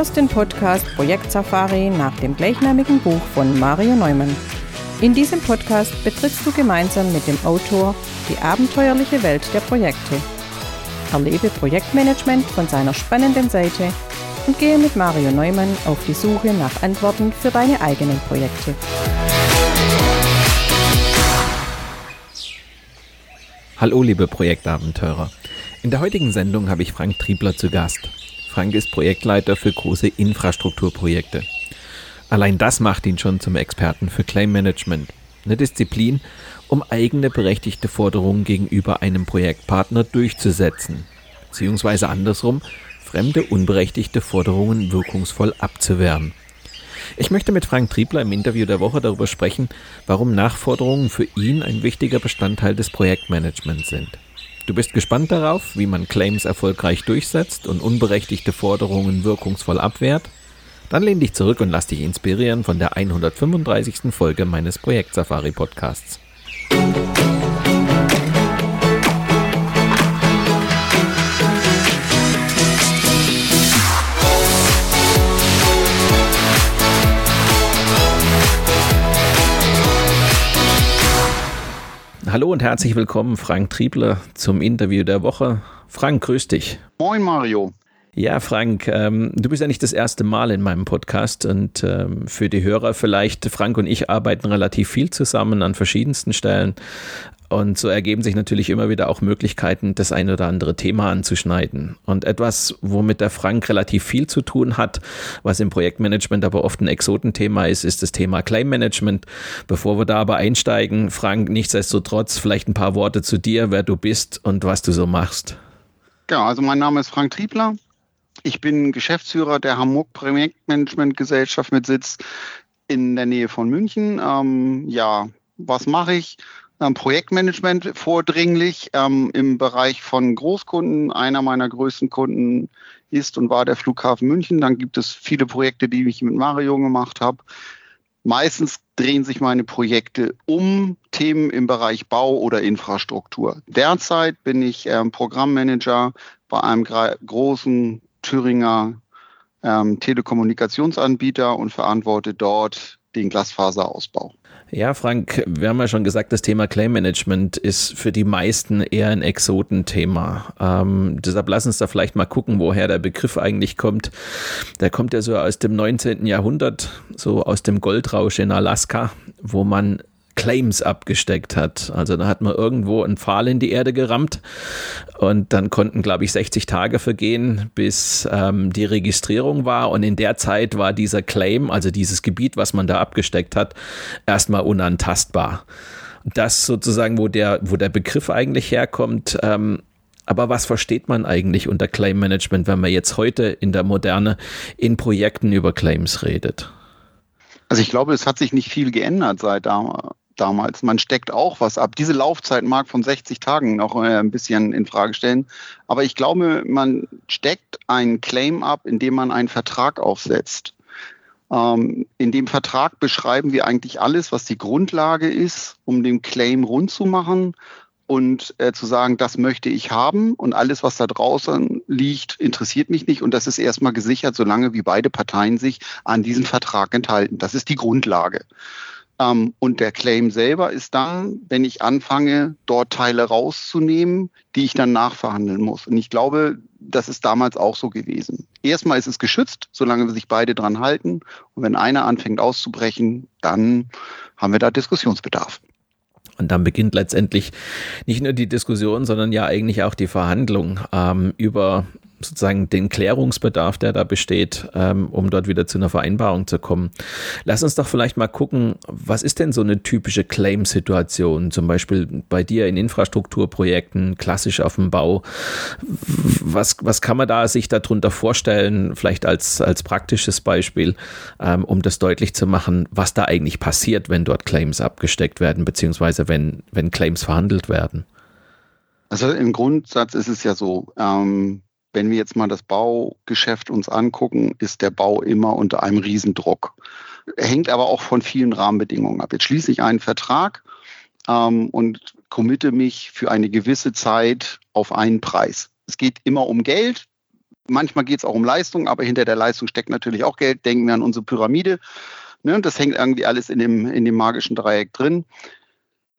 hörst den Podcast Projekt Safari nach dem gleichnamigen Buch von Mario Neumann. In diesem Podcast betrittst du gemeinsam mit dem Autor die abenteuerliche Welt der Projekte. Erlebe Projektmanagement von seiner spannenden Seite und gehe mit Mario Neumann auf die Suche nach Antworten für deine eigenen Projekte. Hallo liebe Projektabenteurer. In der heutigen Sendung habe ich Frank Triebler zu Gast. Frank ist Projektleiter für große Infrastrukturprojekte. Allein das macht ihn schon zum Experten für Claim Management. Eine Disziplin, um eigene berechtigte Forderungen gegenüber einem Projektpartner durchzusetzen. Beziehungsweise andersrum, fremde unberechtigte Forderungen wirkungsvoll abzuwehren. Ich möchte mit Frank Triebler im Interview der Woche darüber sprechen, warum Nachforderungen für ihn ein wichtiger Bestandteil des Projektmanagements sind. Du bist gespannt darauf, wie man Claims erfolgreich durchsetzt und unberechtigte Forderungen wirkungsvoll abwehrt? Dann lehn dich zurück und lass dich inspirieren von der 135. Folge meines Projekt Safari Podcasts. Hallo und herzlich willkommen, Frank Triebler, zum Interview der Woche. Frank, grüß dich. Moin, Mario. Ja, Frank, ähm, du bist ja nicht das erste Mal in meinem Podcast und ähm, für die Hörer vielleicht, Frank und ich arbeiten relativ viel zusammen an verschiedensten Stellen. Und so ergeben sich natürlich immer wieder auch Möglichkeiten, das ein oder andere Thema anzuschneiden. Und etwas, womit der Frank relativ viel zu tun hat, was im Projektmanagement aber oft ein Exotenthema ist, ist das Thema Claim Management. Bevor wir da aber einsteigen, Frank, nichtsdestotrotz vielleicht ein paar Worte zu dir, wer du bist und was du so machst. Ja, also mein Name ist Frank Triebler. Ich bin Geschäftsführer der Hamburg Projektmanagement Gesellschaft mit Sitz in der Nähe von München. Ähm, ja, was mache ich? Ähm, Projektmanagement vordringlich ähm, im Bereich von Großkunden. Einer meiner größten Kunden ist und war der Flughafen München. Dann gibt es viele Projekte, die ich mit Mario gemacht habe. Meistens drehen sich meine Projekte um Themen im Bereich Bau oder Infrastruktur. Derzeit bin ich ähm, Programmmanager bei einem großen Thüringer ähm, Telekommunikationsanbieter und verantworte dort den Glasfaserausbau. Ja, Frank, wir haben ja schon gesagt, das Thema Claim Management ist für die meisten eher ein Exotenthema. Ähm, deshalb lass uns da vielleicht mal gucken, woher der Begriff eigentlich kommt. Der kommt ja so aus dem 19. Jahrhundert, so aus dem Goldrausch in Alaska, wo man Claims abgesteckt hat. Also da hat man irgendwo einen Pfahl in die Erde gerammt und dann konnten, glaube ich, 60 Tage vergehen, bis ähm, die Registrierung war. Und in der Zeit war dieser Claim, also dieses Gebiet, was man da abgesteckt hat, erstmal unantastbar. Das sozusagen, wo der, wo der Begriff eigentlich herkommt, ähm, aber was versteht man eigentlich unter Claim Management, wenn man jetzt heute in der Moderne in Projekten über Claims redet? Also ich glaube, es hat sich nicht viel geändert seit da, damals. Man steckt auch was ab. Diese Laufzeit mag von 60 Tagen noch äh, ein bisschen in Frage stellen. Aber ich glaube, man steckt einen Claim ab, indem man einen Vertrag aufsetzt. Ähm, in dem Vertrag beschreiben wir eigentlich alles, was die Grundlage ist, um den Claim rund zu machen und äh, zu sagen, das möchte ich haben und alles, was da draußen liegt, interessiert mich nicht und das ist erstmal gesichert, solange wie beide Parteien sich an diesen Vertrag enthalten. Das ist die Grundlage. Ähm, und der Claim selber ist dann, wenn ich anfange, dort Teile rauszunehmen, die ich dann nachverhandeln muss. Und ich glaube, das ist damals auch so gewesen. Erstmal ist es geschützt, solange sich beide dran halten. Und wenn einer anfängt auszubrechen, dann haben wir da Diskussionsbedarf. Und dann beginnt letztendlich nicht nur die Diskussion, sondern ja eigentlich auch die Verhandlung ähm, über sozusagen den Klärungsbedarf, der da besteht, ähm, um dort wieder zu einer Vereinbarung zu kommen. Lass uns doch vielleicht mal gucken, was ist denn so eine typische Claim-Situation, zum Beispiel bei dir in Infrastrukturprojekten, klassisch auf dem Bau. Was, was kann man da sich darunter vorstellen, vielleicht als, als praktisches Beispiel, ähm, um das deutlich zu machen, was da eigentlich passiert, wenn dort Claims abgesteckt werden, beziehungsweise wenn, wenn Claims verhandelt werden? Also im Grundsatz ist es ja so, ähm, wenn wir jetzt mal das Baugeschäft uns angucken, ist der Bau immer unter einem Riesendruck. Hängt aber auch von vielen Rahmenbedingungen ab. Jetzt schließe ich einen Vertrag ähm, und committe mich für eine gewisse Zeit auf einen Preis. Es geht immer um Geld. manchmal geht es auch um Leistung, aber hinter der Leistung steckt natürlich auch Geld. Denken wir an unsere Pyramide. Ne? Das hängt irgendwie alles in dem, in dem magischen Dreieck drin.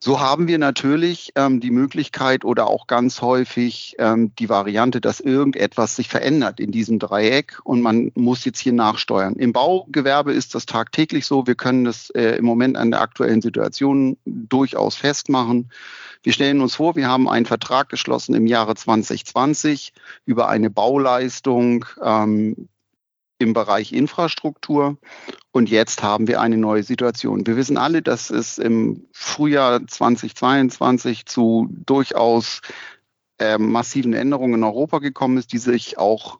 So haben wir natürlich ähm, die Möglichkeit oder auch ganz häufig ähm, die Variante, dass irgendetwas sich verändert in diesem Dreieck und man muss jetzt hier nachsteuern. Im Baugewerbe ist das tagtäglich so. Wir können das äh, im Moment an der aktuellen Situation durchaus festmachen. Wir stellen uns vor, wir haben einen Vertrag geschlossen im Jahre 2020 über eine Bauleistung ähm, im Bereich Infrastruktur. Und jetzt haben wir eine neue Situation. Wir wissen alle, dass es im Frühjahr 2022 zu durchaus äh, massiven Änderungen in Europa gekommen ist, die sich auch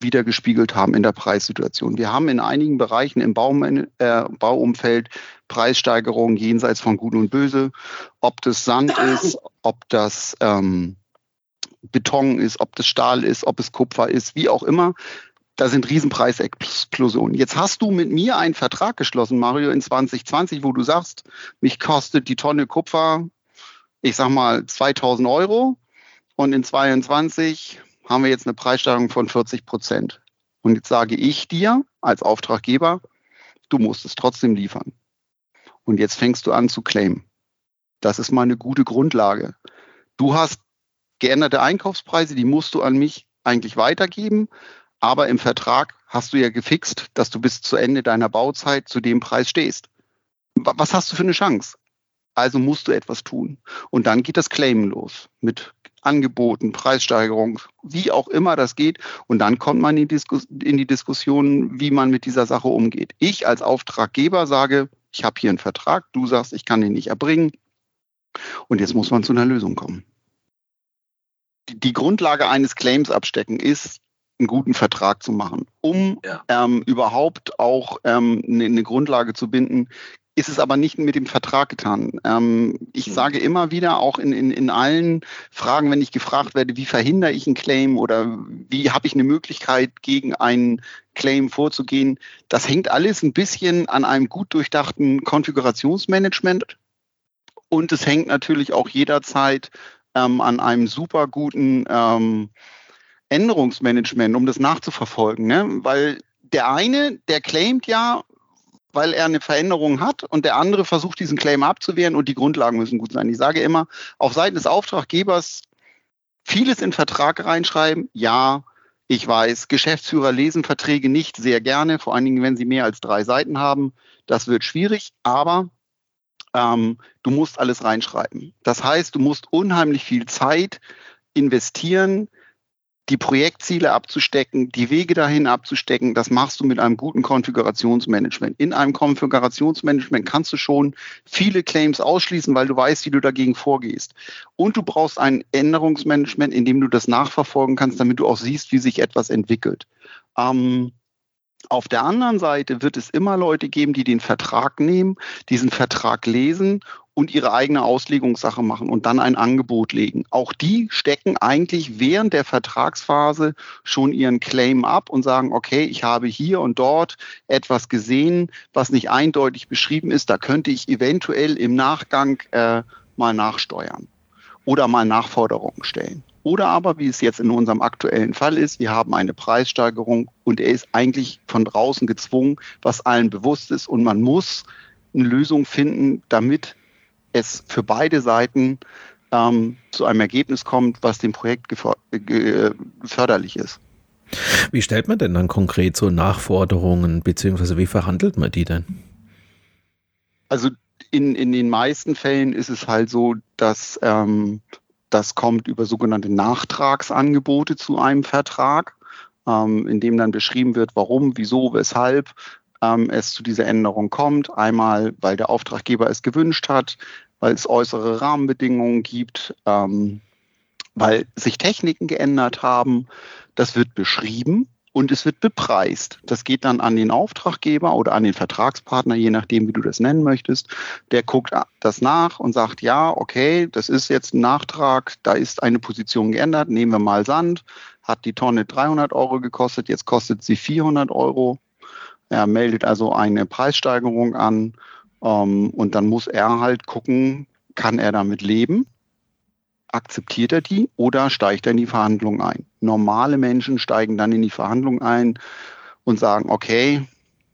wieder gespiegelt haben in der Preissituation. Wir haben in einigen Bereichen im Bau, äh, Bauumfeld Preissteigerungen jenseits von Gut und Böse. Ob das Sand ist, ob das ähm, Beton ist, ob das Stahl ist, ob es Kupfer ist, wie auch immer da sind Riesenpreisexplosionen. Jetzt hast du mit mir einen Vertrag geschlossen, Mario, in 2020, wo du sagst, mich kostet die Tonne Kupfer, ich sag mal 2000 Euro und in 22 haben wir jetzt eine Preissteigerung von 40 Prozent. Und jetzt sage ich dir als Auftraggeber, du musst es trotzdem liefern. Und jetzt fängst du an zu claimen. Das ist mal eine gute Grundlage. Du hast geänderte Einkaufspreise, die musst du an mich eigentlich weitergeben. Aber im Vertrag hast du ja gefixt, dass du bis zu Ende deiner Bauzeit zu dem Preis stehst. Was hast du für eine Chance? Also musst du etwas tun. Und dann geht das Claimen los mit Angeboten, Preissteigerung, wie auch immer das geht. Und dann kommt man in die, Diskus in die Diskussion, wie man mit dieser Sache umgeht. Ich als Auftraggeber sage, ich habe hier einen Vertrag, du sagst, ich kann den nicht erbringen. Und jetzt muss man zu einer Lösung kommen. Die, die Grundlage eines Claims abstecken ist, einen guten Vertrag zu machen. Um ja. ähm, überhaupt auch ähm, eine, eine Grundlage zu binden, ist es aber nicht mit dem Vertrag getan. Ähm, ich mhm. sage immer wieder, auch in, in, in allen Fragen, wenn ich gefragt werde, wie verhindere ich einen Claim oder wie habe ich eine Möglichkeit, gegen einen Claim vorzugehen, das hängt alles ein bisschen an einem gut durchdachten Konfigurationsmanagement und es hängt natürlich auch jederzeit ähm, an einem super guten ähm, Änderungsmanagement, um das nachzuverfolgen. Ne? Weil der eine, der claimt ja, weil er eine Veränderung hat und der andere versucht, diesen Claim abzuwehren und die Grundlagen müssen gut sein. Ich sage immer, auf Seiten des Auftraggebers vieles in Vertrag reinschreiben. Ja, ich weiß, Geschäftsführer lesen Verträge nicht sehr gerne, vor allen Dingen, wenn sie mehr als drei Seiten haben. Das wird schwierig, aber ähm, du musst alles reinschreiben. Das heißt, du musst unheimlich viel Zeit investieren, die Projektziele abzustecken, die Wege dahin abzustecken, das machst du mit einem guten Konfigurationsmanagement. In einem Konfigurationsmanagement kannst du schon viele Claims ausschließen, weil du weißt, wie du dagegen vorgehst. Und du brauchst ein Änderungsmanagement, in dem du das nachverfolgen kannst, damit du auch siehst, wie sich etwas entwickelt. Ähm, auf der anderen Seite wird es immer Leute geben, die den Vertrag nehmen, diesen Vertrag lesen und ihre eigene Auslegungssache machen und dann ein Angebot legen. Auch die stecken eigentlich während der Vertragsphase schon ihren Claim ab und sagen, okay, ich habe hier und dort etwas gesehen, was nicht eindeutig beschrieben ist. Da könnte ich eventuell im Nachgang äh, mal nachsteuern oder mal Nachforderungen stellen. Oder aber, wie es jetzt in unserem aktuellen Fall ist, wir haben eine Preissteigerung und er ist eigentlich von draußen gezwungen, was allen bewusst ist und man muss eine Lösung finden, damit es für beide Seiten ähm, zu einem Ergebnis kommt, was dem Projekt förderlich ist. Wie stellt man denn dann konkret so Nachforderungen, beziehungsweise wie verhandelt man die denn? Also in, in den meisten Fällen ist es halt so, dass ähm, das kommt über sogenannte Nachtragsangebote zu einem Vertrag, ähm, in dem dann beschrieben wird, warum, wieso, weshalb ähm, es zu dieser Änderung kommt. Einmal, weil der Auftraggeber es gewünscht hat, weil es äußere Rahmenbedingungen gibt, ähm, weil sich Techniken geändert haben. Das wird beschrieben und es wird bepreist. Das geht dann an den Auftraggeber oder an den Vertragspartner, je nachdem, wie du das nennen möchtest. Der guckt das nach und sagt, ja, okay, das ist jetzt ein Nachtrag, da ist eine Position geändert, nehmen wir mal Sand, hat die Tonne 300 Euro gekostet, jetzt kostet sie 400 Euro. Er meldet also eine Preissteigerung an ähm, und dann muss er halt gucken, kann er damit leben? Akzeptiert er die oder steigt er in die Verhandlungen ein? Normale Menschen steigen dann in die Verhandlung ein und sagen, okay,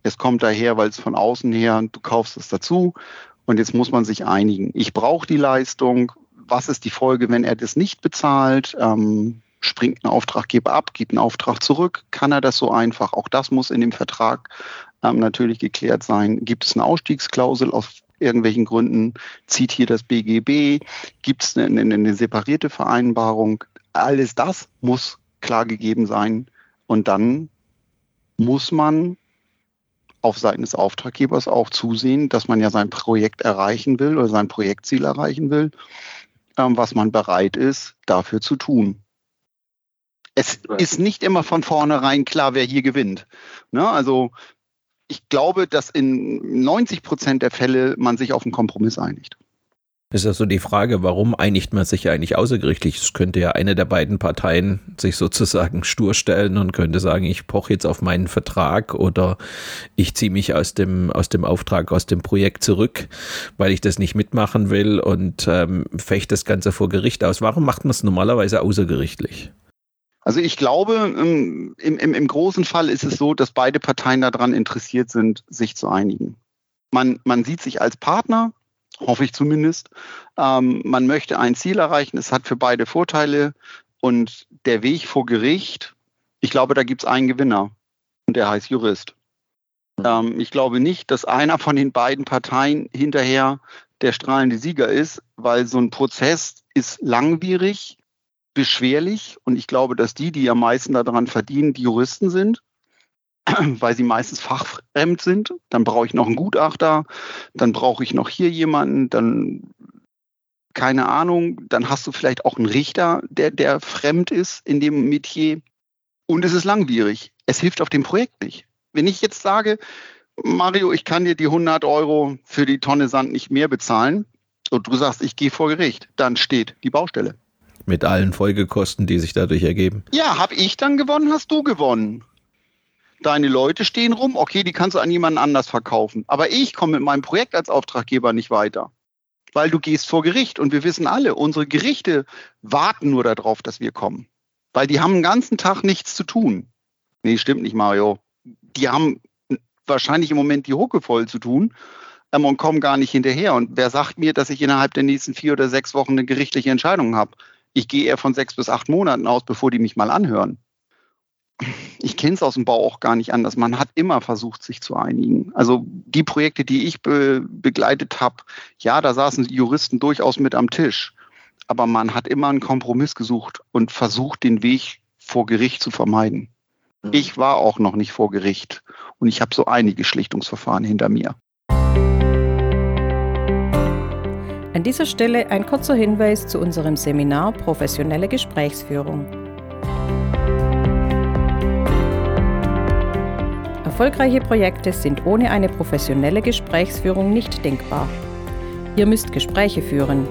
es kommt daher, weil es von außen her, du kaufst es dazu und jetzt muss man sich einigen. Ich brauche die Leistung. Was ist die Folge, wenn er das nicht bezahlt? Ähm, springt ein Auftraggeber ab, gibt einen Auftrag zurück? Kann er das so einfach? Auch das muss in dem Vertrag ähm, natürlich geklärt sein. Gibt es eine Ausstiegsklausel aus irgendwelchen Gründen? Zieht hier das BGB? Gibt es eine, eine, eine separierte Vereinbarung? Alles das muss klar gegeben sein. Und dann muss man auf Seiten des Auftraggebers auch zusehen, dass man ja sein Projekt erreichen will oder sein Projektziel erreichen will, ähm, was man bereit ist, dafür zu tun. Es ist nicht immer von vornherein klar, wer hier gewinnt. Ne? Also ich glaube, dass in 90 Prozent der Fälle man sich auf einen Kompromiss einigt. Ist also die Frage, warum einigt man sich eigentlich außergerichtlich? Es könnte ja eine der beiden Parteien sich sozusagen stur stellen und könnte sagen, ich poche jetzt auf meinen Vertrag oder ich ziehe mich aus dem, aus dem Auftrag, aus dem Projekt zurück, weil ich das nicht mitmachen will und ähm, fecht das Ganze vor Gericht aus. Warum macht man es normalerweise außergerichtlich? Also ich glaube, ähm, im, im, im großen Fall ist es so, dass beide Parteien daran interessiert sind, sich zu einigen. Man, man sieht sich als Partner, hoffe ich zumindest. Ähm, man möchte ein Ziel erreichen, es hat für beide Vorteile und der Weg vor Gericht, ich glaube, da gibt es einen Gewinner und der heißt Jurist. Ähm, ich glaube nicht, dass einer von den beiden Parteien hinterher der strahlende Sieger ist, weil so ein Prozess ist langwierig, beschwerlich und ich glaube, dass die, die am meisten daran verdienen, die Juristen sind. weil sie meistens fachfremd sind. Dann brauche ich noch einen Gutachter, dann brauche ich noch hier jemanden, dann keine Ahnung, dann hast du vielleicht auch einen Richter, der, der fremd ist in dem Metier. Und es ist langwierig. Es hilft auf dem Projekt nicht. Wenn ich jetzt sage, Mario, ich kann dir die 100 Euro für die Tonne Sand nicht mehr bezahlen und du sagst, ich gehe vor Gericht, dann steht die Baustelle. Mit allen Folgekosten, die sich dadurch ergeben. Ja, habe ich dann gewonnen, hast du gewonnen deine Leute stehen rum, okay, die kannst du an jemanden anders verkaufen. Aber ich komme mit meinem Projekt als Auftraggeber nicht weiter. Weil du gehst vor Gericht und wir wissen alle, unsere Gerichte warten nur darauf, dass wir kommen. Weil die haben den ganzen Tag nichts zu tun. Nee, stimmt nicht, Mario. Die haben wahrscheinlich im Moment die Hucke voll zu tun ähm, und kommen gar nicht hinterher. Und wer sagt mir, dass ich innerhalb der nächsten vier oder sechs Wochen eine gerichtliche Entscheidung habe? Ich gehe eher von sechs bis acht Monaten aus, bevor die mich mal anhören ich kenne es aus dem Bau auch gar nicht anders. Man hat immer versucht, sich zu einigen. Also die Projekte, die ich be begleitet habe, ja, da saßen Juristen durchaus mit am Tisch. Aber man hat immer einen Kompromiss gesucht und versucht, den Weg vor Gericht zu vermeiden. Mhm. Ich war auch noch nicht vor Gericht und ich habe so einige Schlichtungsverfahren hinter mir. An dieser Stelle ein kurzer Hinweis zu unserem Seminar Professionelle Gesprächsführung. Erfolgreiche Projekte sind ohne eine professionelle Gesprächsführung nicht denkbar. Ihr müsst Gespräche führen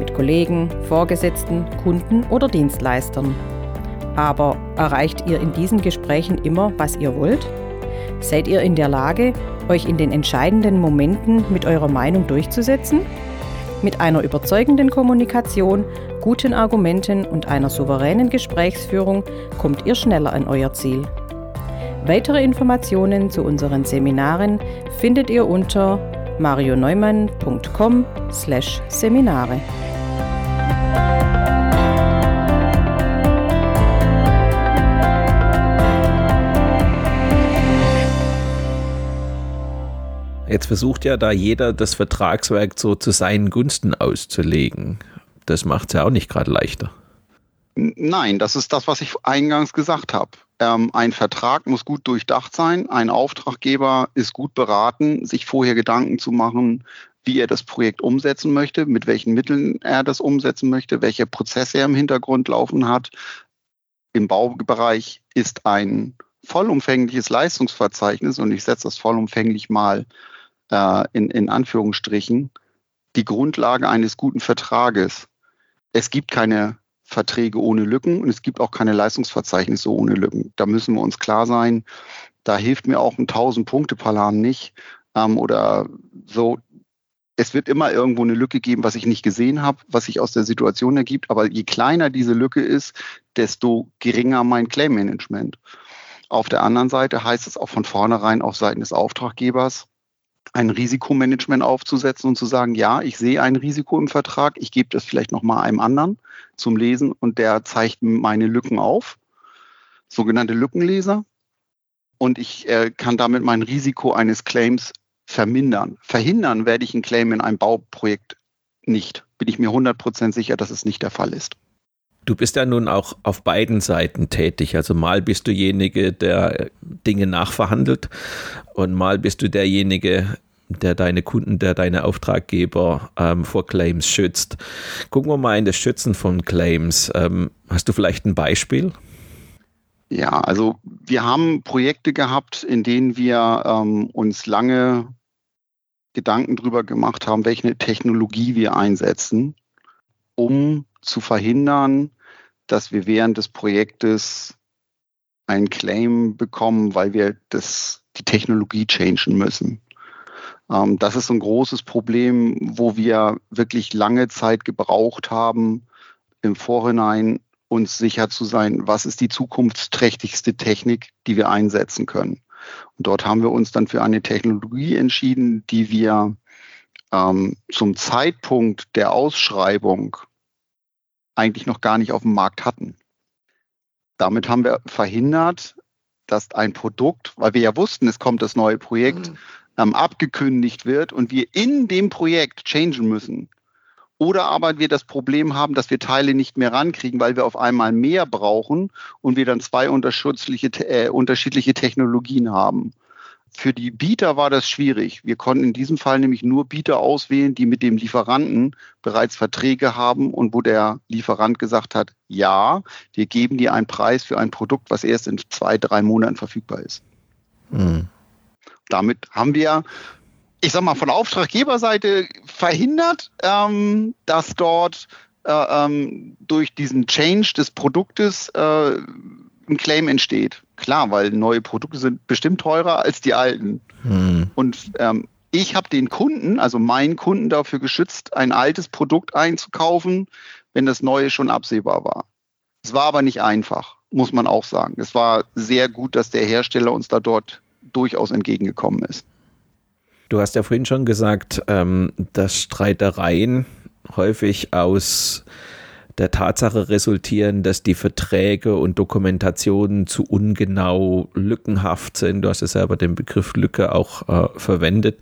mit Kollegen, Vorgesetzten, Kunden oder Dienstleistern. Aber erreicht ihr in diesen Gesprächen immer, was ihr wollt? Seid ihr in der Lage, euch in den entscheidenden Momenten mit eurer Meinung durchzusetzen? Mit einer überzeugenden Kommunikation, guten Argumenten und einer souveränen Gesprächsführung kommt ihr schneller an euer Ziel. Weitere Informationen zu unseren Seminaren findet ihr unter marioneumann.com/seminare. Jetzt versucht ja da jeder das Vertragswerk so zu seinen Gunsten auszulegen. Das macht es ja auch nicht gerade leichter. Nein, das ist das, was ich eingangs gesagt habe. Ähm, ein Vertrag muss gut durchdacht sein. Ein Auftraggeber ist gut beraten, sich vorher Gedanken zu machen, wie er das Projekt umsetzen möchte, mit welchen Mitteln er das umsetzen möchte, welche Prozesse er im Hintergrund laufen hat. Im Baubereich ist ein vollumfängliches Leistungsverzeichnis, und ich setze das vollumfänglich mal äh, in, in Anführungsstrichen, die Grundlage eines guten Vertrages. Es gibt keine Verträge ohne Lücken und es gibt auch keine Leistungsverzeichnisse ohne Lücken. Da müssen wir uns klar sein. Da hilft mir auch ein 1000-Punkte-Plan nicht ähm, oder so. es wird immer irgendwo eine Lücke geben, was ich nicht gesehen habe, was sich aus der Situation ergibt. Aber je kleiner diese Lücke ist, desto geringer mein Claim-Management. Auf der anderen Seite heißt es auch von vornherein auf Seiten des Auftraggebers, ein Risikomanagement aufzusetzen und zu sagen, ja, ich sehe ein Risiko im Vertrag, ich gebe das vielleicht nochmal einem anderen zum Lesen und der zeigt meine Lücken auf, sogenannte Lückenleser. Und ich äh, kann damit mein Risiko eines Claims vermindern. Verhindern werde ich einen Claim in einem Bauprojekt nicht. Bin ich mir 100% sicher, dass es nicht der Fall ist. Du bist ja nun auch auf beiden Seiten tätig. Also mal bist du derjenige, der Dinge nachverhandelt und mal bist du derjenige, der deine Kunden, der deine Auftraggeber ähm, vor Claims schützt. Gucken wir mal in das Schützen von Claims. Ähm, hast du vielleicht ein Beispiel? Ja, also wir haben Projekte gehabt, in denen wir ähm, uns lange Gedanken darüber gemacht haben, welche Technologie wir einsetzen, um zu verhindern, dass wir während des Projektes einen Claim bekommen, weil wir das, die Technologie changen müssen. Ähm, das ist ein großes Problem, wo wir wirklich lange Zeit gebraucht haben, im Vorhinein uns sicher zu sein, was ist die zukunftsträchtigste Technik, die wir einsetzen können. Und dort haben wir uns dann für eine Technologie entschieden, die wir ähm, zum Zeitpunkt der Ausschreibung eigentlich noch gar nicht auf dem Markt hatten. Damit haben wir verhindert, dass ein Produkt, weil wir ja wussten, es kommt das neue Projekt, mhm. ähm, abgekündigt wird und wir in dem Projekt changen müssen. Oder aber wir das Problem haben, dass wir Teile nicht mehr rankriegen, weil wir auf einmal mehr brauchen und wir dann zwei unterschiedliche, äh, unterschiedliche Technologien haben. Für die Bieter war das schwierig. Wir konnten in diesem Fall nämlich nur Bieter auswählen, die mit dem Lieferanten bereits Verträge haben und wo der Lieferant gesagt hat, ja, wir geben dir einen Preis für ein Produkt, was erst in zwei, drei Monaten verfügbar ist. Mhm. Damit haben wir ich sag mal, von Auftraggeberseite verhindert, ähm, dass dort äh, ähm, durch diesen Change des Produktes äh, ein Claim entsteht. Klar, weil neue Produkte sind bestimmt teurer als die alten. Hm. Und ähm, ich habe den Kunden, also meinen Kunden dafür geschützt, ein altes Produkt einzukaufen, wenn das neue schon absehbar war. Es war aber nicht einfach, muss man auch sagen. Es war sehr gut, dass der Hersteller uns da dort durchaus entgegengekommen ist. Du hast ja vorhin schon gesagt, ähm, dass Streitereien häufig aus der Tatsache resultieren, dass die Verträge und Dokumentationen zu ungenau lückenhaft sind. Du hast ja selber den Begriff Lücke auch äh, verwendet.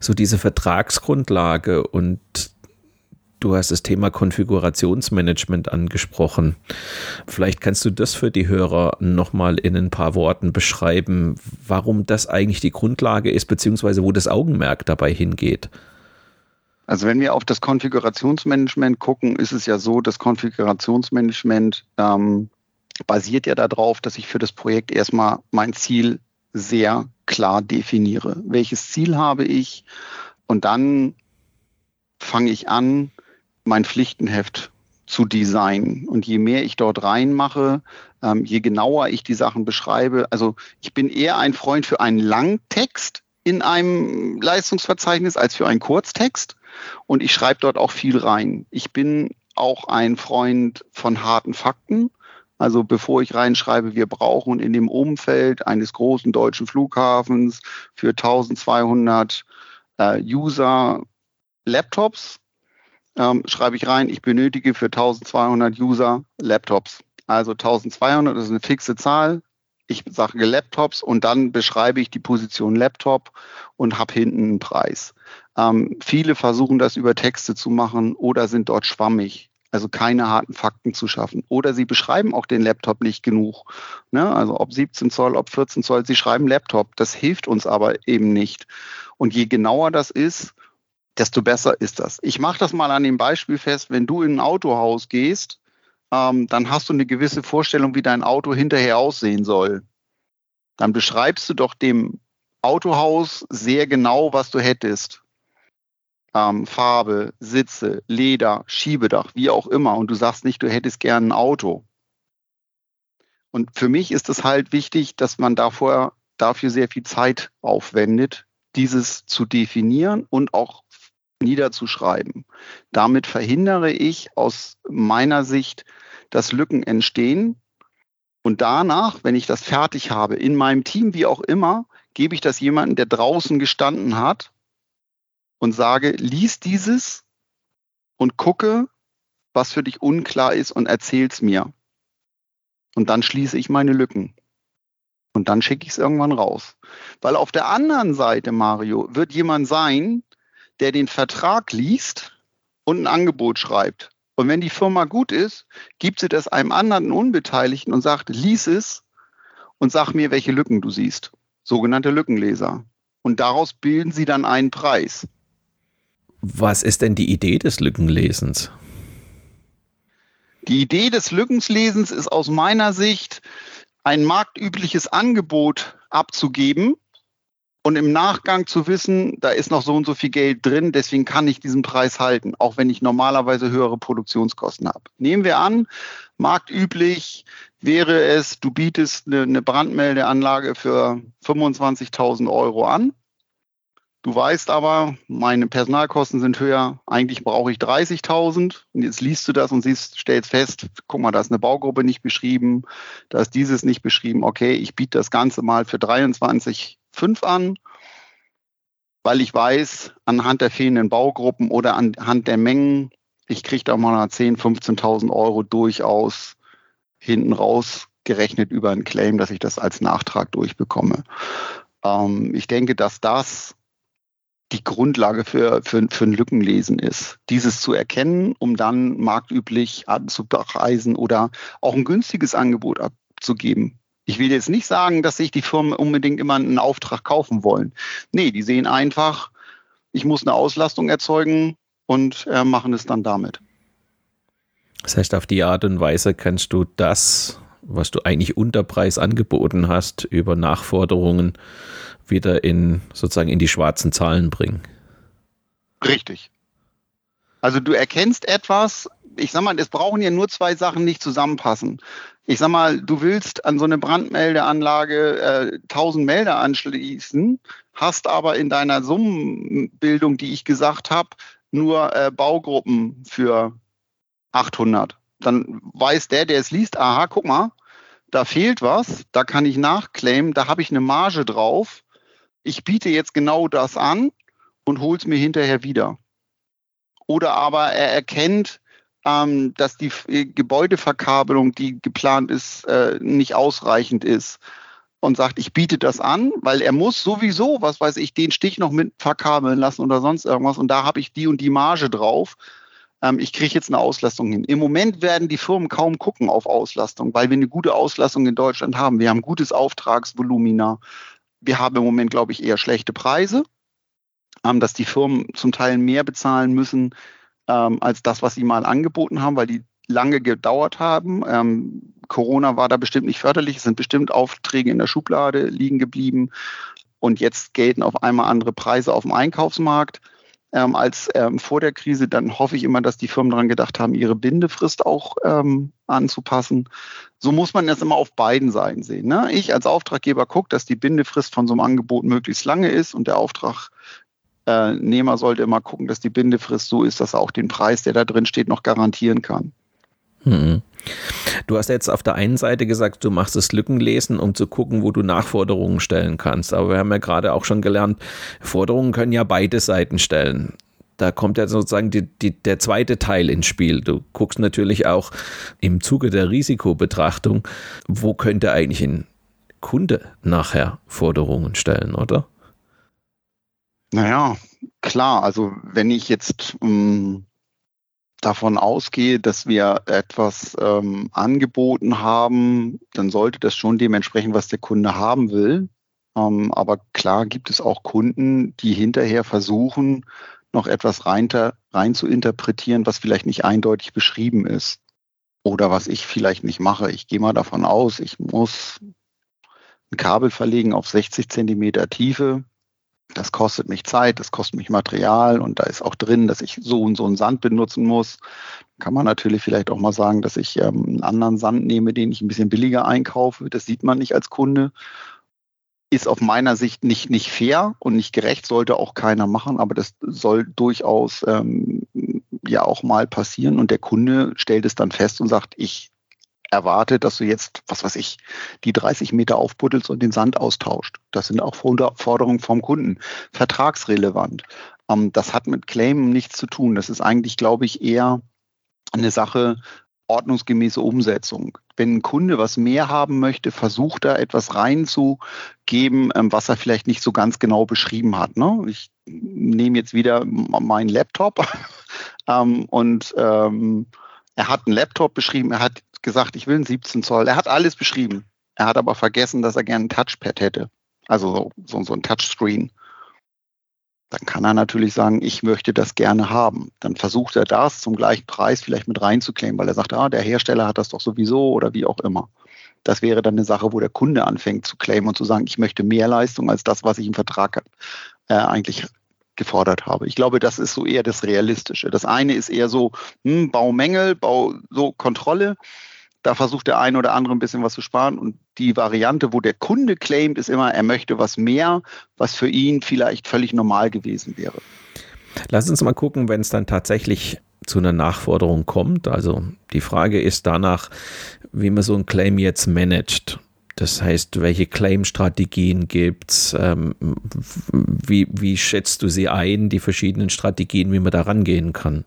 So diese Vertragsgrundlage und Du hast das Thema Konfigurationsmanagement angesprochen. Vielleicht kannst du das für die Hörer nochmal in ein paar Worten beschreiben, warum das eigentlich die Grundlage ist, beziehungsweise wo das Augenmerk dabei hingeht. Also wenn wir auf das Konfigurationsmanagement gucken, ist es ja so, das Konfigurationsmanagement ähm, basiert ja darauf, dass ich für das Projekt erstmal mein Ziel sehr klar definiere. Welches Ziel habe ich? Und dann fange ich an, mein Pflichtenheft zu designen. Und je mehr ich dort reinmache, ähm, je genauer ich die Sachen beschreibe, also ich bin eher ein Freund für einen Langtext in einem Leistungsverzeichnis als für einen Kurztext. Und ich schreibe dort auch viel rein. Ich bin auch ein Freund von harten Fakten. Also bevor ich reinschreibe, wir brauchen in dem Umfeld eines großen deutschen Flughafens für 1200 äh, User Laptops, ähm, schreibe ich rein, ich benötige für 1200 User Laptops. Also 1200 ist eine fixe Zahl. Ich sage Laptops und dann beschreibe ich die Position Laptop und habe hinten einen Preis. Ähm, viele versuchen das über Texte zu machen oder sind dort schwammig also keine harten Fakten zu schaffen. Oder sie beschreiben auch den Laptop nicht genug. Ne? Also ob 17 Zoll, ob 14 Zoll, sie schreiben Laptop. Das hilft uns aber eben nicht. Und je genauer das ist, desto besser ist das. Ich mache das mal an dem Beispiel fest, wenn du in ein Autohaus gehst, ähm, dann hast du eine gewisse Vorstellung, wie dein Auto hinterher aussehen soll. Dann beschreibst du doch dem Autohaus sehr genau, was du hättest. Ähm, Farbe, Sitze, Leder, Schiebedach, wie auch immer. Und du sagst nicht, du hättest gern ein Auto. Und für mich ist es halt wichtig, dass man davor, dafür sehr viel Zeit aufwendet, dieses zu definieren und auch niederzuschreiben. Damit verhindere ich aus meiner Sicht, dass Lücken entstehen. Und danach, wenn ich das fertig habe, in meinem Team, wie auch immer, gebe ich das jemandem, der draußen gestanden hat und sage, lies dieses und gucke, was für dich unklar ist und erzähl's mir. Und dann schließe ich meine Lücken. Und dann schicke ich es irgendwann raus. Weil auf der anderen Seite, Mario, wird jemand sein, der den Vertrag liest und ein Angebot schreibt. Und wenn die Firma gut ist, gibt sie das einem anderen Unbeteiligten und sagt, lies es und sag mir, welche Lücken du siehst. Sogenannte Lückenleser. Und daraus bilden sie dann einen Preis. Was ist denn die Idee des Lückenlesens? Die Idee des Lückenlesens ist aus meiner Sicht, ein marktübliches Angebot abzugeben und im Nachgang zu wissen, da ist noch so und so viel Geld drin, deswegen kann ich diesen Preis halten, auch wenn ich normalerweise höhere Produktionskosten habe. Nehmen wir an, marktüblich wäre es, du bietest eine, Brandmeldeanlage für 25.000 Euro an. Du weißt aber, meine Personalkosten sind höher, eigentlich brauche ich 30.000 und jetzt liest du das und siehst, stellst fest, guck mal, da ist eine Baugruppe nicht beschrieben, da ist dieses nicht beschrieben, okay, ich biete das Ganze mal für 23,5 an, weil ich weiß, anhand der fehlenden Baugruppen oder anhand der Mengen, ich kriege da mal 10.000, 15.000 Euro durchaus hinten raus gerechnet über ein Claim, dass ich das als Nachtrag durchbekomme. Ähm, ich denke, dass das die Grundlage für, für, für ein Lückenlesen ist. Dieses zu erkennen, um dann marktüblich anzupreisen oder auch ein günstiges Angebot abzugeben. Ich will jetzt nicht sagen, dass sich die Firmen unbedingt immer einen Auftrag kaufen wollen. Nee, die sehen einfach, ich muss eine Auslastung erzeugen und äh, machen es dann damit. Das heißt, auf die Art und Weise kannst du das, was du eigentlich unter Preis angeboten hast, über Nachforderungen wieder in sozusagen in die schwarzen Zahlen bringen. Richtig. Also du erkennst etwas, ich sag mal, es brauchen ja nur zwei Sachen nicht zusammenpassen. Ich sag mal, du willst an so eine Brandmeldeanlage äh, 1000 Melder anschließen, hast aber in deiner Summenbildung, die ich gesagt habe, nur äh, Baugruppen für 800. Dann weiß der, der es liest, aha, guck mal, da fehlt was, da kann ich nachclaimen, da habe ich eine Marge drauf ich biete jetzt genau das an und hole es mir hinterher wieder. Oder aber er erkennt, ähm, dass die äh, Gebäudeverkabelung, die geplant ist, äh, nicht ausreichend ist und sagt, ich biete das an, weil er muss sowieso, was weiß ich, den Stich noch mit verkabeln lassen oder sonst irgendwas und da habe ich die und die Marge drauf. Ähm, ich kriege jetzt eine Auslastung hin. Im Moment werden die Firmen kaum gucken auf Auslastung, weil wir eine gute Auslastung in Deutschland haben. Wir haben gutes Auftragsvolumina wir haben im Moment, glaube ich, eher schlechte Preise, ähm, dass die Firmen zum Teil mehr bezahlen müssen ähm, als das, was sie mal angeboten haben, weil die lange gedauert haben. Ähm, Corona war da bestimmt nicht förderlich. Es sind bestimmt Aufträge in der Schublade liegen geblieben. Und jetzt gelten auf einmal andere Preise auf dem Einkaufsmarkt ähm, als ähm, vor der Krise. Dann hoffe ich immer, dass die Firmen daran gedacht haben, ihre Bindefrist auch ähm, anzupassen. So muss man das immer auf beiden Seiten sehen. Ne? Ich als Auftraggeber gucke, dass die Bindefrist von so einem Angebot möglichst lange ist und der Auftragnehmer sollte immer gucken, dass die Bindefrist so ist, dass er auch den Preis, der da drin steht, noch garantieren kann. Hm. Du hast jetzt auf der einen Seite gesagt, du machst das Lückenlesen, um zu gucken, wo du Nachforderungen stellen kannst. Aber wir haben ja gerade auch schon gelernt, Forderungen können ja beide Seiten stellen. Da kommt ja sozusagen die, die, der zweite Teil ins Spiel. Du guckst natürlich auch im Zuge der Risikobetrachtung, wo könnte eigentlich ein Kunde nachher Forderungen stellen, oder? Naja, klar. Also wenn ich jetzt ähm, davon ausgehe, dass wir etwas ähm, angeboten haben, dann sollte das schon dementsprechend, was der Kunde haben will. Ähm, aber klar gibt es auch Kunden, die hinterher versuchen, noch etwas rein, rein zu interpretieren, was vielleicht nicht eindeutig beschrieben ist. Oder was ich vielleicht nicht mache. Ich gehe mal davon aus, ich muss ein Kabel verlegen auf 60 Zentimeter Tiefe das kostet mich Zeit, das kostet mich Material und da ist auch drin, dass ich so und so einen Sand benutzen muss. Kann man natürlich vielleicht auch mal sagen, dass ich ähm, einen anderen Sand nehme, den ich ein bisschen billiger einkaufe. Das sieht man nicht als Kunde. ist auf meiner Sicht nicht, nicht fair und nicht gerecht, sollte auch keiner machen, aber das soll durchaus ähm, ja auch mal passieren und der Kunde stellt es dann fest und sagt, ich erwarte, dass du jetzt, was weiß ich, die 30 Meter aufbuddelst und den Sand austauscht. Das sind auch Forderungen vom Kunden. Vertragsrelevant. Ähm, das hat mit Claim nichts zu tun. Das ist eigentlich, glaube ich, eher eine Sache ordnungsgemäße Umsetzung. Wenn ein Kunde was mehr haben möchte, versucht er etwas reinzugeben, ähm, was er vielleicht nicht so ganz genau beschrieben hat. Ne? Ich nehme jetzt wieder meinen Laptop ähm, und ähm, er hat einen Laptop beschrieben, er hat gesagt, ich will einen 17 Zoll. Er hat alles beschrieben. Er hat aber vergessen, dass er gerne ein Touchpad hätte. Also so, so, so ein Touchscreen. Dann kann er natürlich sagen, ich möchte das gerne haben. Dann versucht er das zum gleichen Preis vielleicht mit reinzukleben, weil er sagt, ah, der Hersteller hat das doch sowieso oder wie auch immer. Das wäre dann eine Sache, wo der Kunde anfängt zu claimen und zu sagen, ich möchte mehr Leistung als das, was ich im Vertrag äh, eigentlich gefordert habe. Ich glaube, das ist so eher das Realistische. Das eine ist eher so hm, Baumängel, Bau, so Kontrolle. Da versucht der eine oder andere ein bisschen was zu sparen. Und die Variante, wo der Kunde claimt, ist immer, er möchte was mehr, was für ihn vielleicht völlig normal gewesen wäre. Lass uns mal gucken, wenn es dann tatsächlich zu einer Nachforderung kommt. Also die Frage ist danach, wie man so ein Claim jetzt managt. Das heißt, welche Claim-Strategien gibt es? Ähm, wie, wie schätzt du sie ein, die verschiedenen Strategien, wie man da rangehen kann?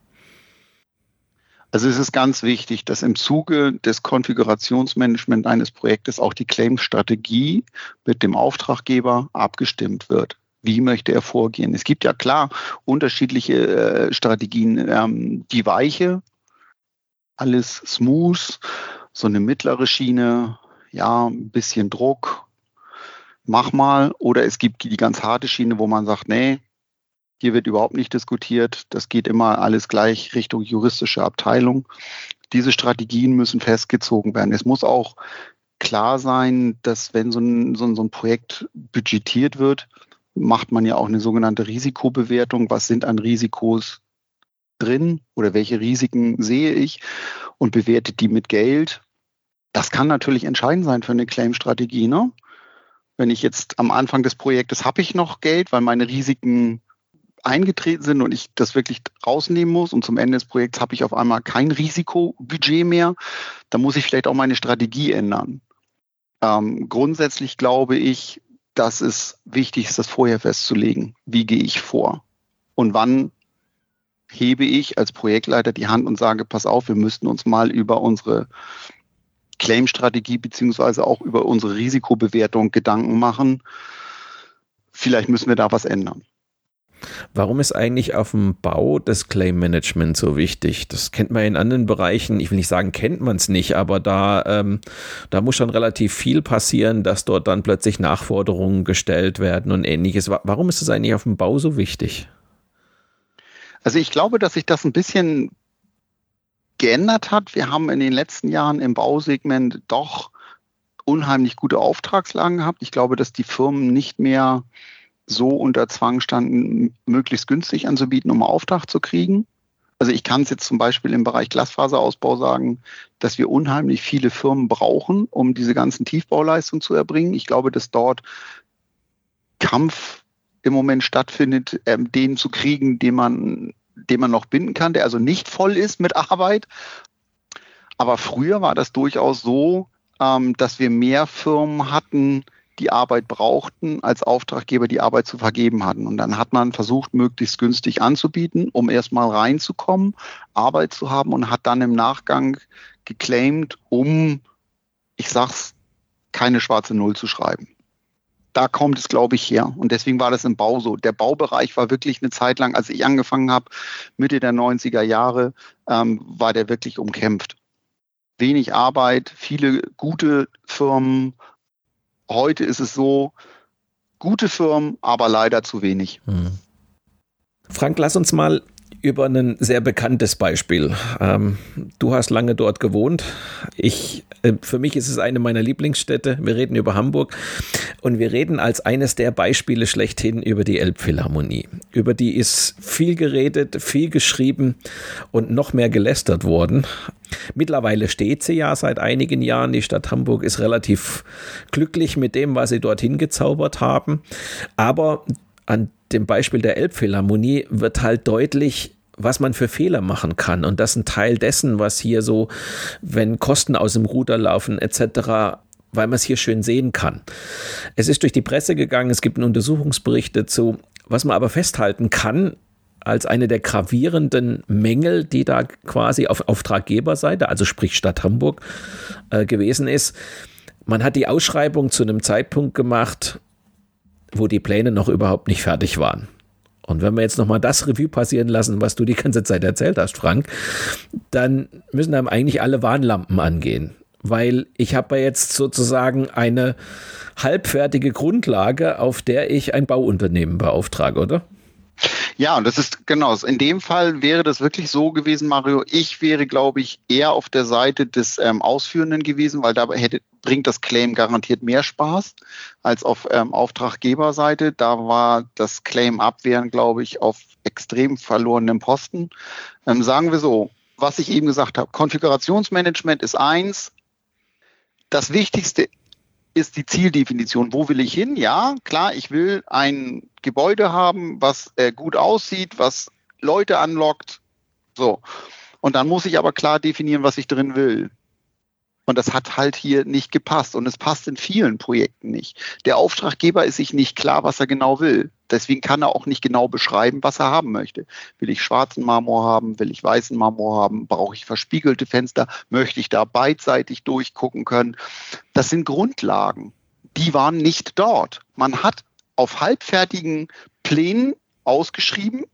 Also es ist ganz wichtig, dass im Zuge des Konfigurationsmanagements eines Projektes auch die Claim-Strategie mit dem Auftraggeber abgestimmt wird. Wie möchte er vorgehen? Es gibt ja klar unterschiedliche äh, Strategien. Ähm, die Weiche, alles smooth, so eine mittlere Schiene, ja, ein bisschen Druck, mach mal. Oder es gibt die ganz harte Schiene, wo man sagt, nee, hier wird überhaupt nicht diskutiert. Das geht immer alles gleich Richtung juristische Abteilung. Diese Strategien müssen festgezogen werden. Es muss auch klar sein, dass wenn so ein, so ein, so ein Projekt budgetiert wird, macht man ja auch eine sogenannte Risikobewertung. Was sind an Risikos drin oder welche Risiken sehe ich und bewertet die mit Geld. Das kann natürlich entscheidend sein für eine Claim-Strategie. Ne? Wenn ich jetzt am Anfang des Projektes habe ich noch Geld, weil meine Risiken eingetreten sind und ich das wirklich rausnehmen muss und zum Ende des Projekts habe ich auf einmal kein Risikobudget mehr, dann muss ich vielleicht auch meine Strategie ändern. Ähm, grundsätzlich glaube ich, dass es wichtig ist, das vorher festzulegen. Wie gehe ich vor? Und wann hebe ich als Projektleiter die Hand und sage, pass auf, wir müssten uns mal über unsere Claim-Strategie beziehungsweise auch über unsere Risikobewertung Gedanken machen. Vielleicht müssen wir da was ändern. Warum ist eigentlich auf dem Bau das Claim Management so wichtig? Das kennt man in anderen Bereichen. Ich will nicht sagen, kennt man es nicht, aber da, ähm, da muss schon relativ viel passieren, dass dort dann plötzlich Nachforderungen gestellt werden und ähnliches. Warum ist das eigentlich auf dem Bau so wichtig? Also ich glaube, dass sich das ein bisschen geändert hat. Wir haben in den letzten Jahren im Bausegment doch unheimlich gute Auftragslagen gehabt. Ich glaube, dass die Firmen nicht mehr so unter Zwang standen, möglichst günstig anzubieten, um Auftrag zu kriegen. Also ich kann es jetzt zum Beispiel im Bereich Glasfaserausbau sagen, dass wir unheimlich viele Firmen brauchen, um diese ganzen Tiefbauleistungen zu erbringen. Ich glaube, dass dort Kampf im Moment stattfindet, ähm, den zu kriegen, den man, den man noch binden kann, der also nicht voll ist mit Arbeit. Aber früher war das durchaus so, ähm, dass wir mehr Firmen hatten, die Arbeit brauchten, als Auftraggeber die Arbeit zu vergeben hatten. Und dann hat man versucht, möglichst günstig anzubieten, um erstmal reinzukommen, Arbeit zu haben und hat dann im Nachgang geclaimed, um, ich sag's, keine schwarze Null zu schreiben. Da kommt es, glaube ich, her. Und deswegen war das im Bau so. Der Baubereich war wirklich eine Zeit lang, als ich angefangen habe, Mitte der 90er Jahre, ähm, war der wirklich umkämpft. Wenig Arbeit, viele gute Firmen, Heute ist es so, gute Firmen, aber leider zu wenig. Hm. Frank, lass uns mal über ein sehr bekanntes Beispiel. Ähm, du hast lange dort gewohnt. Ich, äh, für mich ist es eine meiner Lieblingsstädte. Wir reden über Hamburg und wir reden als eines der Beispiele schlechthin über die Elbphilharmonie. Über die ist viel geredet, viel geschrieben und noch mehr gelästert worden. Mittlerweile steht sie ja seit einigen Jahren. Die Stadt Hamburg ist relativ glücklich mit dem, was sie dorthin gezaubert haben. Aber an dem Beispiel der Elbphilharmonie wird halt deutlich, was man für Fehler machen kann. Und das ist ein Teil dessen, was hier so, wenn Kosten aus dem Ruder laufen etc., weil man es hier schön sehen kann. Es ist durch die Presse gegangen, es gibt einen Untersuchungsbericht dazu. Was man aber festhalten kann, als eine der gravierenden Mängel, die da quasi auf Auftraggeberseite, also sprich Stadt Hamburg, äh, gewesen ist, man hat die Ausschreibung zu einem Zeitpunkt gemacht, wo die Pläne noch überhaupt nicht fertig waren. Und wenn wir jetzt nochmal das Revue passieren lassen, was du die ganze Zeit erzählt hast, Frank, dann müssen einem eigentlich alle Warnlampen angehen. Weil ich habe ja jetzt sozusagen eine halbfertige Grundlage, auf der ich ein Bauunternehmen beauftrage, oder? Ja, und das ist genau. In dem Fall wäre das wirklich so gewesen, Mario. Ich wäre, glaube ich, eher auf der Seite des ähm, Ausführenden gewesen, weil dabei hätte, bringt das Claim garantiert mehr Spaß als auf ähm, Auftraggeberseite. Da war das Claim abwehren, glaube ich, auf extrem verlorenem Posten. Ähm, sagen wir so, was ich eben gesagt habe, Konfigurationsmanagement ist eins. Das Wichtigste ist die Zieldefinition. Wo will ich hin? Ja, klar, ich will ein Gebäude haben, was äh, gut aussieht, was Leute anlockt. So. Und dann muss ich aber klar definieren, was ich drin will. Und das hat halt hier nicht gepasst. Und es passt in vielen Projekten nicht. Der Auftraggeber ist sich nicht klar, was er genau will. Deswegen kann er auch nicht genau beschreiben, was er haben möchte. Will ich schwarzen Marmor haben? Will ich weißen Marmor haben? Brauche ich verspiegelte Fenster? Möchte ich da beidseitig durchgucken können? Das sind Grundlagen. Die waren nicht dort. Man hat auf halbfertigen Plänen ausgeschrieben,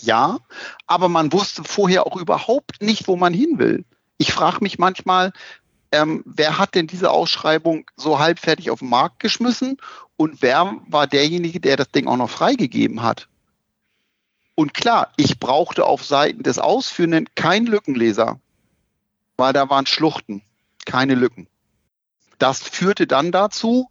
ja, aber man wusste vorher auch überhaupt nicht, wo man hin will. Ich frage mich manchmal, ähm, wer hat denn diese Ausschreibung so halbfertig auf den Markt geschmissen und wer war derjenige, der das Ding auch noch freigegeben hat? Und klar, ich brauchte auf Seiten des Ausführenden keinen Lückenleser, weil da waren Schluchten, keine Lücken. Das führte dann dazu,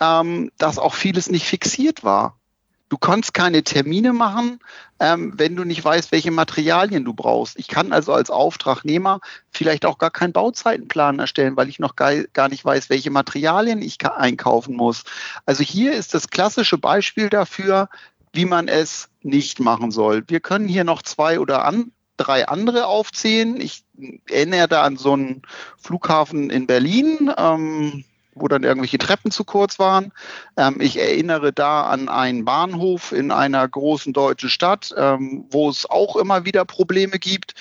ähm, dass auch vieles nicht fixiert war. Du kannst keine Termine machen, ähm, wenn du nicht weißt, welche Materialien du brauchst. Ich kann also als Auftragnehmer vielleicht auch gar keinen Bauzeitenplan erstellen, weil ich noch gar, nicht weiß, welche Materialien ich einkaufen muss. Also hier ist das klassische Beispiel dafür, wie man es nicht machen soll. Wir können hier noch zwei oder an, drei andere aufzählen. Ich erinnere da an so einen Flughafen in Berlin. Ähm, wo dann irgendwelche Treppen zu kurz waren. Ähm, ich erinnere da an einen Bahnhof in einer großen deutschen Stadt, ähm, wo es auch immer wieder Probleme gibt.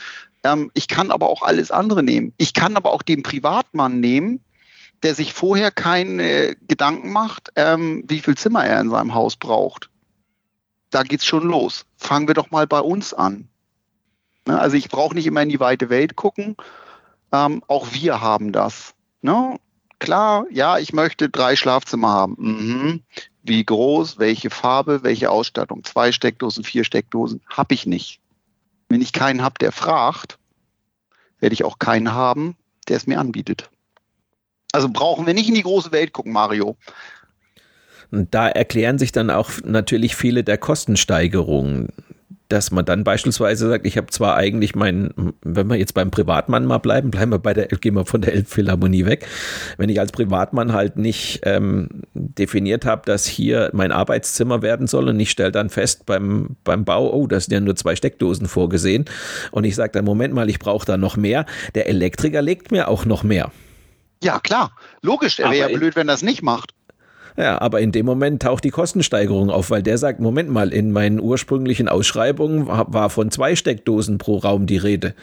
Ähm, ich kann aber auch alles andere nehmen. Ich kann aber auch den Privatmann nehmen, der sich vorher keine Gedanken macht, ähm, wie viel Zimmer er in seinem Haus braucht. Da geht's schon los. Fangen wir doch mal bei uns an. Ne? Also ich brauche nicht immer in die weite Welt gucken. Ähm, auch wir haben das. Ne? Klar, ja, ich möchte drei Schlafzimmer haben. Mhm. Wie groß, welche Farbe, welche Ausstattung? Zwei Steckdosen, vier Steckdosen? Habe ich nicht. Wenn ich keinen habe, der fragt, werde ich auch keinen haben, der es mir anbietet. Also brauchen wir nicht in die große Welt gucken, Mario. Und da erklären sich dann auch natürlich viele der Kostensteigerungen dass man dann beispielsweise sagt, ich habe zwar eigentlich meinen, wenn wir jetzt beim Privatmann mal bleiben, bleiben wir bei der, gehen wir von der Elbphilharmonie weg. Wenn ich als Privatmann halt nicht ähm, definiert habe, dass hier mein Arbeitszimmer werden soll und ich stelle dann fest beim, beim Bau, oh, da sind ja nur zwei Steckdosen vorgesehen und ich sage dann, Moment mal, ich brauche da noch mehr. Der Elektriker legt mir auch noch mehr. Ja, klar. Logisch, er wäre ja blöd, wenn er das nicht macht. Ja, aber in dem Moment taucht die Kostensteigerung auf, weil der sagt, Moment mal, in meinen ursprünglichen Ausschreibungen war von zwei Steckdosen pro Raum die Rede.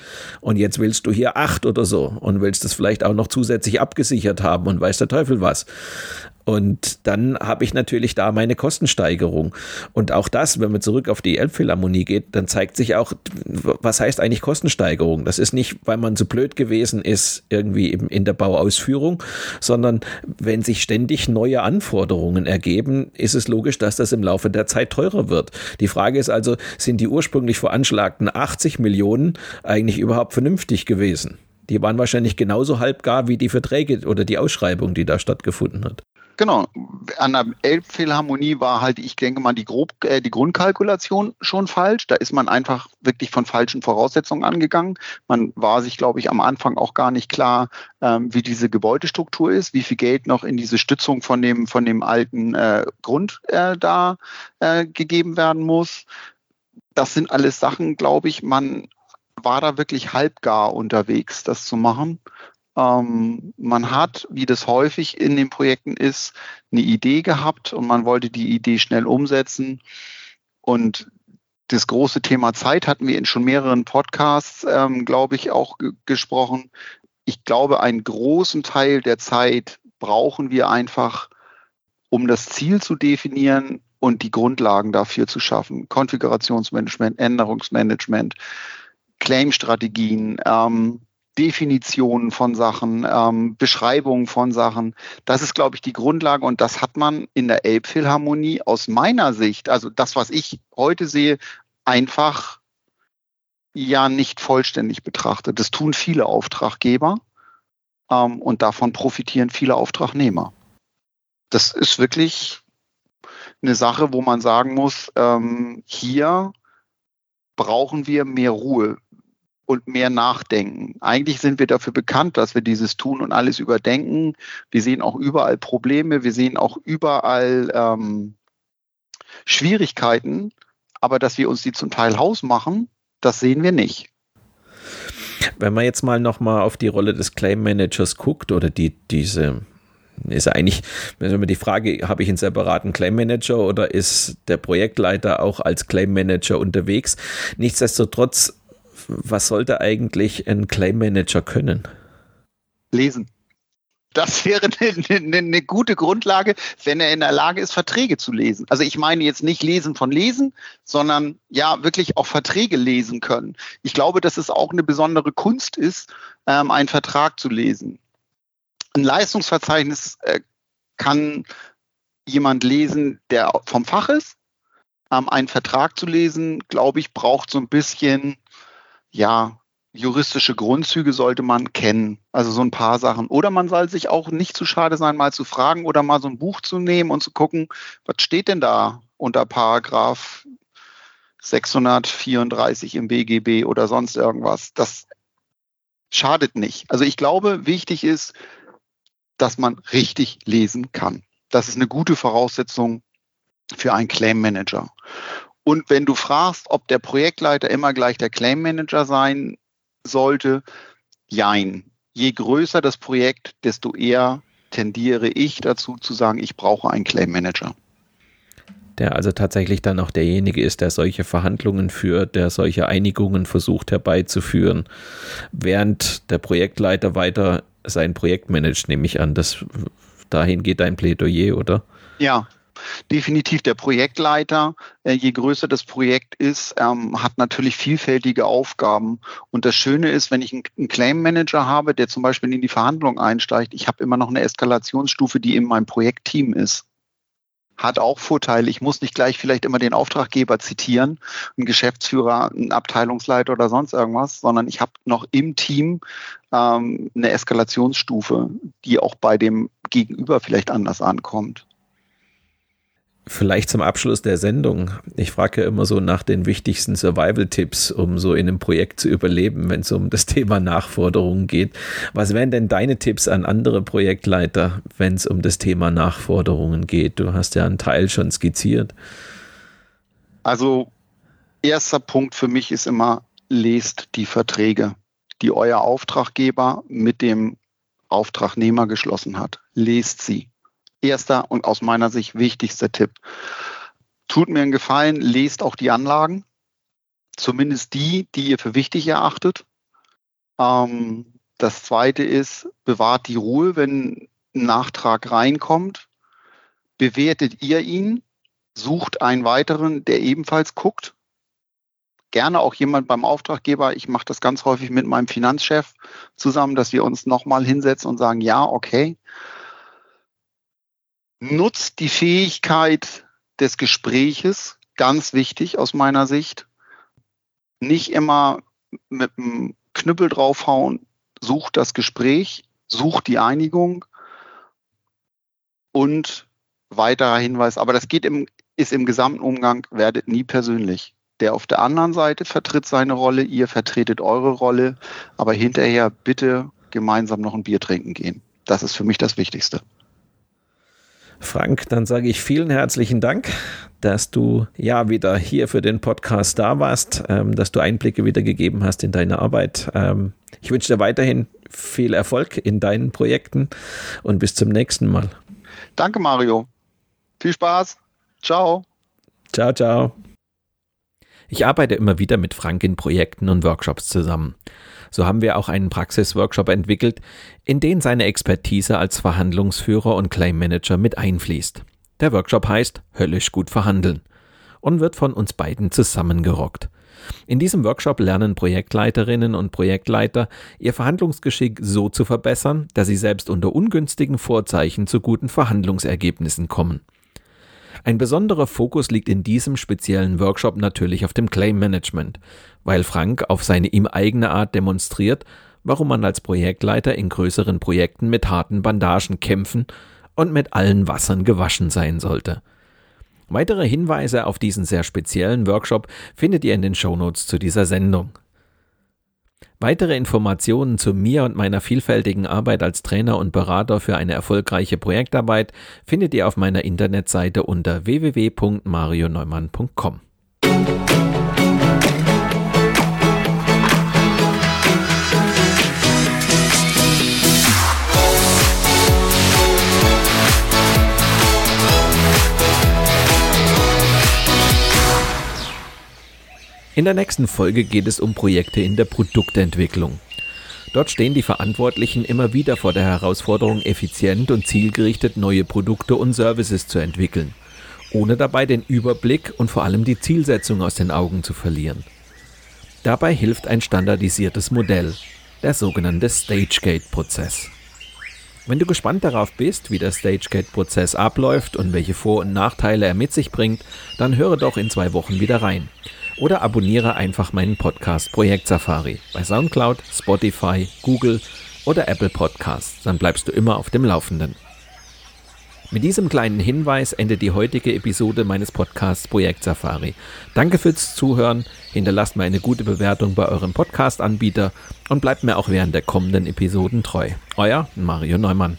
Und jetzt willst du hier acht oder so und willst das vielleicht auch noch zusätzlich abgesichert haben und weiß der Teufel was. Und dann habe ich natürlich da meine Kostensteigerung. Und auch das, wenn man zurück auf die Elbphilharmonie geht, dann zeigt sich auch, was heißt eigentlich Kostensteigerung? Das ist nicht, weil man so blöd gewesen ist, irgendwie eben in der Bauausführung, sondern wenn sich ständig neue Anforderungen ergeben, ist es logisch, dass das im Laufe der Zeit teurer wird. Die Frage ist also, sind die ursprünglich veranschlagten 80 Millionen eigentlich überhaupt vernünftig gewesen? Die waren wahrscheinlich genauso halbgar wie die Verträge oder die Ausschreibung, die da stattgefunden hat. Genau. An der Elbphilharmonie war halt, ich denke mal, die, grob, äh, die Grundkalkulation schon falsch. Da ist man einfach wirklich von falschen Voraussetzungen angegangen. Man war sich, glaube ich, am Anfang auch gar nicht klar, ähm, wie diese Gebäudestruktur ist, wie viel Geld noch in diese Stützung von dem, von dem alten äh, Grund äh, da äh, gegeben werden muss. Das sind alles Sachen, glaube ich, man war da wirklich halbgar unterwegs, das zu machen. Ähm, man hat, wie das häufig in den Projekten ist, eine Idee gehabt und man wollte die Idee schnell umsetzen. Und das große Thema Zeit hatten wir in schon mehreren Podcasts, ähm, glaube ich, auch gesprochen. Ich glaube, einen großen Teil der Zeit brauchen wir einfach, um das Ziel zu definieren und die Grundlagen dafür zu schaffen. Konfigurationsmanagement, Änderungsmanagement, Claim-Strategien, ähm, Definitionen von Sachen, ähm, Beschreibungen von Sachen. Das ist, glaube ich, die Grundlage und das hat man in der Elbphilharmonie aus meiner Sicht, also das, was ich heute sehe, einfach ja nicht vollständig betrachtet. Das tun viele Auftraggeber ähm, und davon profitieren viele Auftragnehmer. Das ist wirklich eine Sache, wo man sagen muss, ähm, hier brauchen wir mehr Ruhe und mehr nachdenken. Eigentlich sind wir dafür bekannt, dass wir dieses tun und alles überdenken. Wir sehen auch überall Probleme, wir sehen auch überall ähm, Schwierigkeiten, aber dass wir uns die zum Teil hausmachen, das sehen wir nicht. Wenn man jetzt mal nochmal auf die Rolle des Claim Managers guckt oder die, diese ist eigentlich, wenn die Frage, habe ich einen separaten Claim Manager oder ist der Projektleiter auch als Claim Manager unterwegs? Nichtsdestotrotz was sollte eigentlich ein Claim Manager können? Lesen. Das wäre eine, eine, eine, gute Grundlage, wenn er in der Lage ist, Verträge zu lesen. Also ich meine jetzt nicht Lesen von Lesen, sondern ja wirklich auch Verträge lesen können. Ich glaube, dass es auch eine besondere Kunst ist, ähm, einen Vertrag zu lesen. Ein Leistungsverzeichnis äh, kann jemand lesen, der vom Fach ist. Ähm, einen Vertrag zu lesen, glaube ich, braucht so ein bisschen ja, juristische Grundzüge sollte man kennen. Also so ein paar Sachen. Oder man soll sich auch nicht zu schade sein, mal zu fragen oder mal so ein Buch zu nehmen und zu gucken, was steht denn da unter Paragraph 634 im BGB oder sonst irgendwas. Das schadet nicht. Also ich glaube, wichtig ist, dass man richtig lesen kann. Das ist eine gute Voraussetzung für einen Claim Manager. Und wenn du fragst, ob der Projektleiter immer gleich der Claim Manager sein sollte, jein. Je größer das Projekt, desto eher tendiere ich dazu zu sagen, ich brauche einen Claim Manager. Der also tatsächlich dann auch derjenige ist, der solche Verhandlungen führt, der solche Einigungen versucht herbeizuführen, während der Projektleiter weiter sein Projekt managt, nehme ich an. Das, dahin geht dein Plädoyer, oder? Ja, definitiv der Projektleiter, äh, je größer das Projekt ist, ähm, hat natürlich vielfältige Aufgaben. Und das Schöne ist, wenn ich einen Claim Manager habe, der zum Beispiel in die Verhandlung einsteigt, ich habe immer noch eine Eskalationsstufe, die in meinem Projektteam ist. Hat auch Vorteile. Ich muss nicht gleich vielleicht immer den Auftraggeber zitieren, einen Geschäftsführer, einen Abteilungsleiter oder sonst irgendwas, sondern ich habe noch im Team ähm, eine Eskalationsstufe, die auch bei dem Gegenüber vielleicht anders ankommt. Vielleicht zum Abschluss der Sendung. Ich frage ja immer so nach den wichtigsten Survival-Tipps, um so in einem Projekt zu überleben, wenn es um das Thema Nachforderungen geht. Was wären denn deine Tipps an andere Projektleiter, wenn es um das Thema Nachforderungen geht? Du hast ja einen Teil schon skizziert. Also, erster Punkt für mich ist immer, lest die Verträge, die euer Auftraggeber mit dem Auftragnehmer geschlossen hat. Lest sie erster und aus meiner Sicht wichtigster Tipp. Tut mir einen Gefallen, lest auch die Anlagen, zumindest die, die ihr für wichtig erachtet. Ähm, das zweite ist, bewahrt die Ruhe, wenn ein Nachtrag reinkommt. bewertet ihr ihn, sucht einen weiteren, der ebenfalls guckt. Gerne auch jemand beim Auftraggeber. Ich mache das ganz häufig mit meinem Finanzchef zusammen, dass wir uns nochmal hinsetzen und sagen, ja, okay. Nutzt die Fähigkeit des Gespräches, ganz wichtig aus meiner Sicht. Nicht immer mit einem Knüppel draufhauen, sucht das Gespräch, sucht die Einigung und weiterer Hinweis, aber das geht im, ist im gesamten Umgang, werdet nie persönlich. Der auf der anderen Seite vertritt seine Rolle, ihr vertretet eure Rolle, aber hinterher bitte gemeinsam noch ein Bier trinken gehen. Das ist für mich das Wichtigste. Frank, dann sage ich vielen herzlichen Dank, dass du ja wieder hier für den Podcast da warst, ähm, dass du Einblicke wieder gegeben hast in deine Arbeit. Ähm, ich wünsche dir weiterhin viel Erfolg in deinen Projekten und bis zum nächsten Mal. Danke, Mario. Viel Spaß. Ciao. Ciao, ciao. Ich arbeite immer wieder mit Frank in Projekten und Workshops zusammen. So haben wir auch einen Praxisworkshop entwickelt, in den seine Expertise als Verhandlungsführer und Claim Manager mit einfließt. Der Workshop heißt Höllisch gut verhandeln und wird von uns beiden zusammengerockt. In diesem Workshop lernen Projektleiterinnen und Projektleiter, ihr Verhandlungsgeschick so zu verbessern, dass sie selbst unter ungünstigen Vorzeichen zu guten Verhandlungsergebnissen kommen. Ein besonderer Fokus liegt in diesem speziellen Workshop natürlich auf dem Claim Management, weil Frank auf seine ihm eigene Art demonstriert, warum man als Projektleiter in größeren Projekten mit harten Bandagen kämpfen und mit allen Wassern gewaschen sein sollte. Weitere Hinweise auf diesen sehr speziellen Workshop findet ihr in den Shownotes zu dieser Sendung. Weitere Informationen zu mir und meiner vielfältigen Arbeit als Trainer und Berater für eine erfolgreiche Projektarbeit findet ihr auf meiner Internetseite unter www.marioneumann.com. In der nächsten Folge geht es um Projekte in der Produktentwicklung. Dort stehen die Verantwortlichen immer wieder vor der Herausforderung, effizient und zielgerichtet neue Produkte und Services zu entwickeln, ohne dabei den Überblick und vor allem die Zielsetzung aus den Augen zu verlieren. Dabei hilft ein standardisiertes Modell, der sogenannte Stagegate-Prozess. Wenn du gespannt darauf bist, wie der Stagegate-Prozess abläuft und welche Vor- und Nachteile er mit sich bringt, dann höre doch in zwei Wochen wieder rein oder abonniere einfach meinen Podcast Projekt Safari bei SoundCloud, Spotify, Google oder Apple Podcasts. Dann bleibst du immer auf dem Laufenden. Mit diesem kleinen Hinweis endet die heutige Episode meines Podcasts Projekt Safari. Danke fürs Zuhören, hinterlasst mir eine gute Bewertung bei eurem Podcast-Anbieter und bleibt mir auch während der kommenden Episoden treu. Euer Mario Neumann.